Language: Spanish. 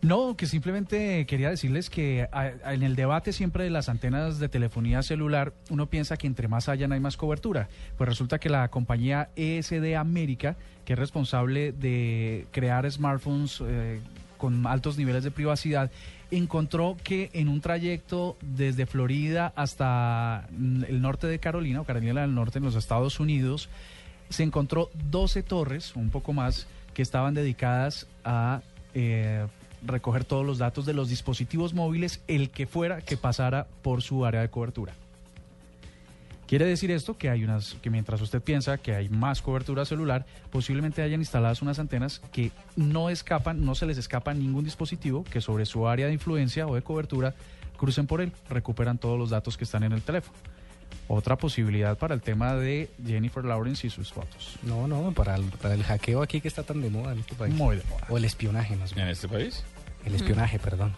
No, que simplemente quería decirles que a- en el debate siempre de las antenas de telefonía celular, uno piensa que entre más hayan hay más cobertura. Pues resulta que la compañía ESD América, que es responsable de crear smartphones eh, con altos niveles de privacidad, encontró que en un trayecto desde Florida hasta el norte de Carolina, o Carolina del Norte en los Estados Unidos, se encontró 12 torres, un poco más, que estaban dedicadas a eh, recoger todos los datos de los dispositivos móviles, el que fuera que pasara por su área de cobertura. Quiere decir esto que hay unas que mientras usted piensa que hay más cobertura celular, posiblemente hayan instaladas unas antenas que no escapan, no se les escapa ningún dispositivo que sobre su área de influencia o de cobertura crucen por él, recuperan todos los datos que están en el teléfono. Otra posibilidad para el tema de Jennifer Lawrence y sus fotos. No, no, para el, para el hackeo aquí que está tan de moda en este país. Muy de moda. O el espionaje, más bien. ¿En este país? El espionaje, perdón.